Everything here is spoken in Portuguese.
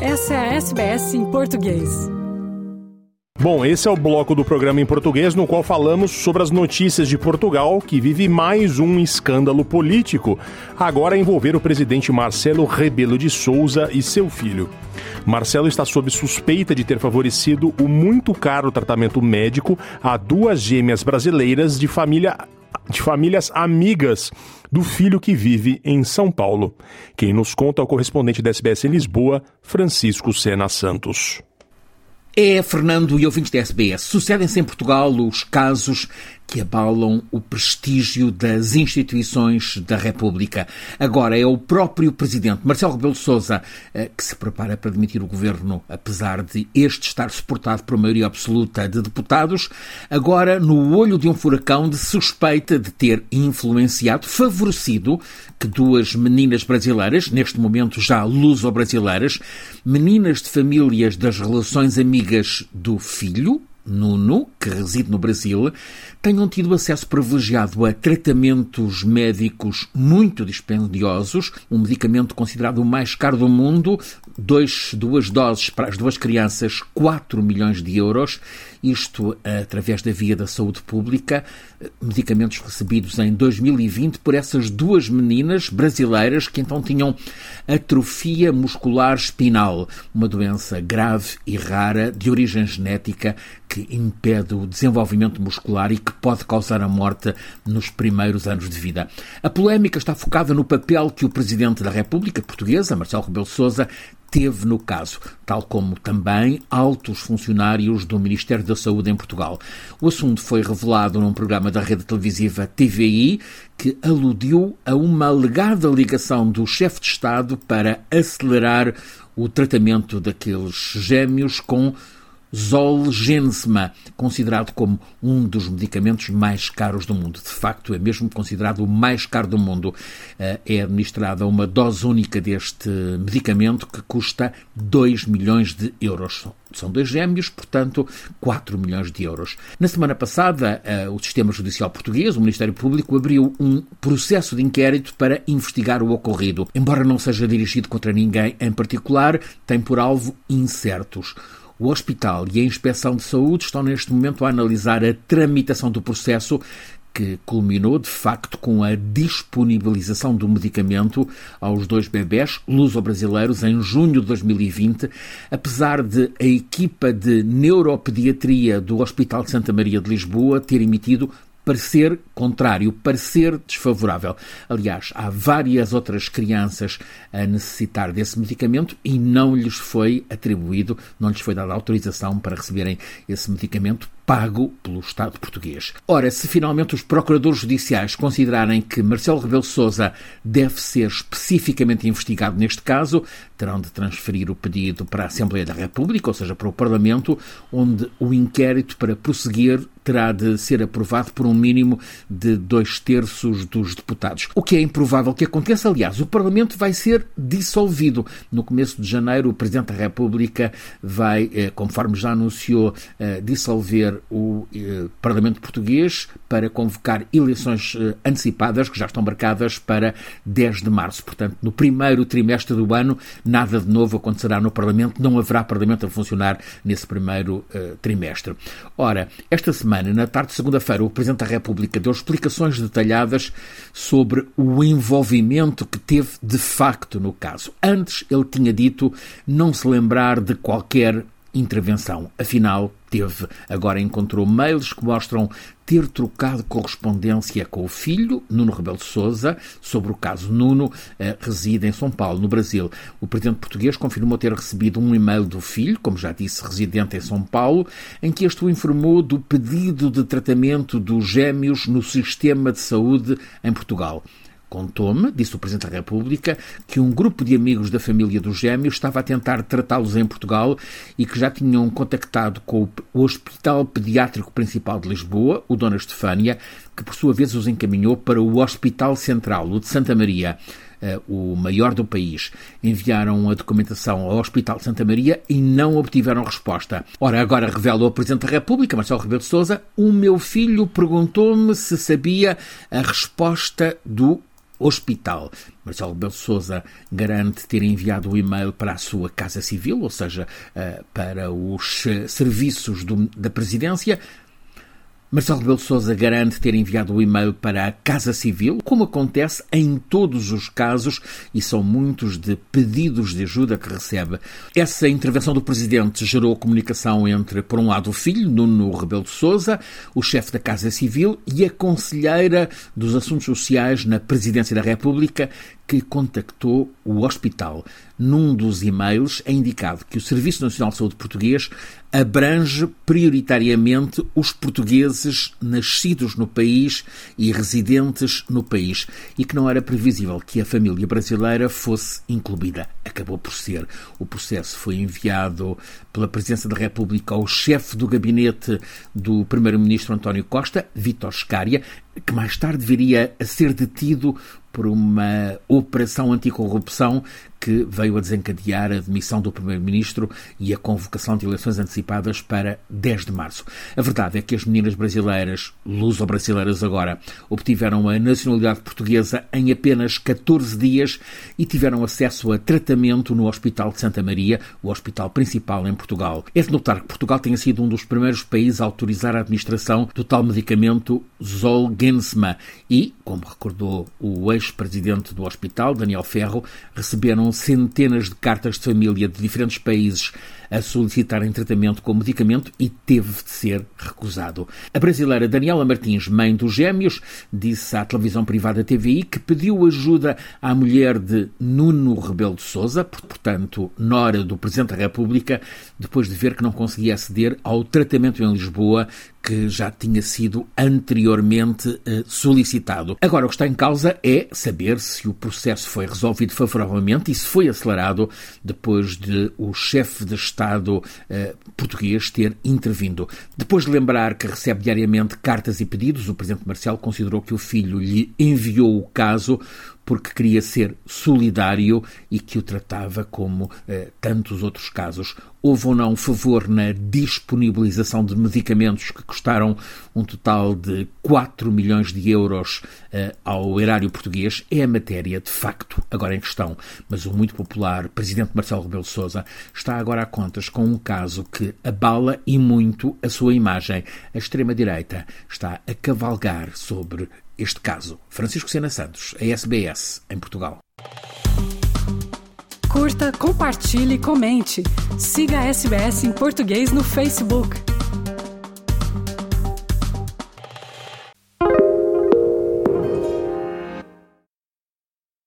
Essa é a SBS em português. Bom, esse é o bloco do programa em português no qual falamos sobre as notícias de Portugal, que vive mais um escândalo político, agora envolver o presidente Marcelo Rebelo de Souza e seu filho. Marcelo está sob suspeita de ter favorecido o muito caro tratamento médico a duas gêmeas brasileiras de família de famílias amigas do filho que vive em São Paulo. Quem nos conta é o correspondente da SBS em Lisboa, Francisco Sena Santos. É, Fernando e ouvintes da SBS, sucedem-se em Portugal os casos que abalam o prestígio das instituições da República. Agora é o próprio presidente Marcelo Rebelo de Sousa eh, que se prepara para demitir o governo, apesar de este estar suportado por maioria absoluta de deputados, agora no olho de um furacão de suspeita de ter influenciado, favorecido que duas meninas brasileiras, neste momento já luso-brasileiras, meninas de famílias das relações amigas do filho, Nuno, que reside no Brasil, tenham tido acesso privilegiado a tratamentos médicos muito dispendiosos, um medicamento considerado o mais caro do mundo, dois, duas doses para as duas crianças, 4 milhões de euros, isto através da via da saúde pública, medicamentos recebidos em 2020 por essas duas meninas brasileiras que então tinham atrofia muscular espinal, uma doença grave e rara de origem genética que impede o desenvolvimento muscular e que pode causar a morte nos primeiros anos de vida. A polémica está focada no papel que o Presidente da República Portuguesa, Marcelo Rebelo Sousa, teve no caso, tal como também altos funcionários do Ministério da Saúde em Portugal. O assunto foi revelado num programa da rede televisiva TVI que aludiu a uma alegada ligação do chefe de Estado para acelerar o tratamento daqueles gêmeos com Zolgensma, considerado como um dos medicamentos mais caros do mundo. De facto, é mesmo considerado o mais caro do mundo. Eh, é administrada uma dose única deste medicamento que custa 2 milhões de euros. São dois gêmeos, portanto, 4 milhões de euros. Na semana passada, eh, o Sistema Judicial Português, o Ministério Público, abriu um processo de inquérito para investigar o ocorrido. Embora não seja dirigido contra ninguém em particular, tem por alvo incertos. O hospital e a inspeção de saúde estão neste momento a analisar a tramitação do processo que culminou de facto com a disponibilização do medicamento aos dois bebés luso-brasileiros em junho de 2020, apesar de a equipa de neuropediatria do Hospital de Santa Maria de Lisboa ter emitido parecer contrário, parecer desfavorável. Aliás, há várias outras crianças a necessitar desse medicamento e não lhes foi atribuído, não lhes foi dada autorização para receberem esse medicamento pago pelo Estado português. Ora, se finalmente os procuradores judiciais considerarem que Marcelo Rebelo Sousa deve ser especificamente investigado neste caso, terão de transferir o pedido para a Assembleia da República, ou seja, para o Parlamento, onde o inquérito para prosseguir terá de ser aprovado por um mínimo de dois terços dos deputados. O que é improvável que aconteça, aliás, o Parlamento vai ser dissolvido. No começo de janeiro, o Presidente da República vai, eh, conforme já anunciou, eh, o eh, Parlamento Português para convocar eleições antecipadas, que já estão marcadas para 10 de março. Portanto, no primeiro trimestre do ano, nada de novo acontecerá no Parlamento, não haverá Parlamento a funcionar nesse primeiro trimestre. Ora, esta semana, na tarde de segunda-feira, o Presidente da República deu explicações detalhadas sobre o envolvimento que teve de facto no caso. Antes, ele tinha dito não se lembrar de qualquer intervenção. Afinal, teve. Agora encontrou mails que mostram ter trocado correspondência com o filho, Nuno Rebelo de Sousa, sobre o caso Nuno, eh, reside em São Paulo, no Brasil. O presidente português confirmou ter recebido um e-mail do filho, como já disse, residente em São Paulo, em que este o informou do pedido de tratamento dos gêmeos no sistema de saúde em Portugal. Contou-me, disse o Presidente da República, que um grupo de amigos da família dos gêmeos estava a tentar tratá-los em Portugal e que já tinham contactado com o Hospital Pediátrico Principal de Lisboa, o Dona Estefânia, que por sua vez os encaminhou para o Hospital Central, o de Santa Maria. Uh, o maior do país, enviaram a documentação ao Hospital Santa Maria e não obtiveram resposta. Ora, agora revela o Presidente da República, Marcelo Rebelo de Sousa, o meu filho perguntou-me se sabia a resposta do hospital. Marcelo Rebelo Sousa garante ter enviado o e-mail para a sua Casa Civil, ou seja, eh, para os serviços da presidência. Marcelo Rebelo Sousa garante ter enviado o e-mail para a Casa Civil, como acontece em todos os casos, e são muitos de pedidos de ajuda que recebe. Essa intervenção do Presidente gerou comunicação entre, por um lado, o filho, Nuno Rebelo de Sousa, o chefe da Casa Civil e a conselheira dos Assuntos Sociais na Presidência da República, que contactou o hospital. Num dos e-mails é indicado que o Serviço Nacional de Saúde Português abrange prioritariamente os portugueses nascidos no país e residentes no país e que não era previsível que a família brasileira fosse incluída. Acabou por ser. O processo foi enviado pela Presidência da República ao chefe do gabinete do Primeiro-Ministro António Costa, Vítor Scária, que mais tarde viria a ser detido por uma operação anticorrupção que veio a desencadear a demissão do Primeiro-Ministro e a convocação de eleições antecipadas para 10 de março. A verdade é que as meninas brasileiras, luso-brasileiras agora, obtiveram a nacionalidade portuguesa em apenas 14 dias e tiveram acesso a tratamento no Hospital de Santa Maria, o hospital principal em Portugal. É de notar que Portugal tenha sido um dos primeiros países a autorizar a administração do tal medicamento Zolgensma e, como recordou o ex-presidente do hospital, Daniel Ferro, receberam centenas de cartas de família de diferentes países a solicitarem tratamento com medicamento e teve de ser recusado. A brasileira Daniela Martins, mãe dos gêmeos, disse à televisão privada TVI que pediu ajuda à mulher de Nuno Rebelo de Sousa, portanto, nora do Presidente da República, depois de ver que não conseguia aceder ao tratamento em Lisboa que já tinha sido anteriormente eh, solicitado. Agora, o que está em causa é saber se o processo foi resolvido favoravelmente e se foi acelerado depois de o chefe de Estado eh, português ter intervindo. Depois de lembrar que recebe diariamente cartas e pedidos, o Presidente Marcelo considerou que o filho lhe enviou o caso porque queria ser solidário e que o tratava como eh, tantos outros casos. Houve ou não favor na disponibilização de medicamentos que custaram um total de 4 milhões de euros eh, ao erário português? É a matéria, de facto, agora em questão. Mas o muito popular presidente Marcelo Rebelo de Sousa está agora a contas com um caso que abala e muito a sua imagem. A extrema-direita está a cavalgar sobre este caso. Francisco Sena Santos, a SBS, em Portugal. Curta, compartilhe, comente. Siga a SBS em português no Facebook.